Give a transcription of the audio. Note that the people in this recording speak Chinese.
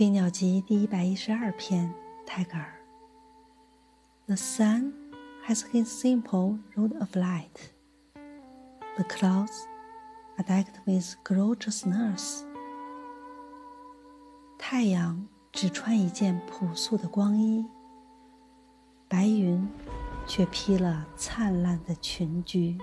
飞鸟集第一百一十二篇，泰戈尔。The sun has his simple road of light. The clouds are decked with gorgeous nurse. 太阳只穿一件朴素的光衣，白云却披了灿烂的裙裾。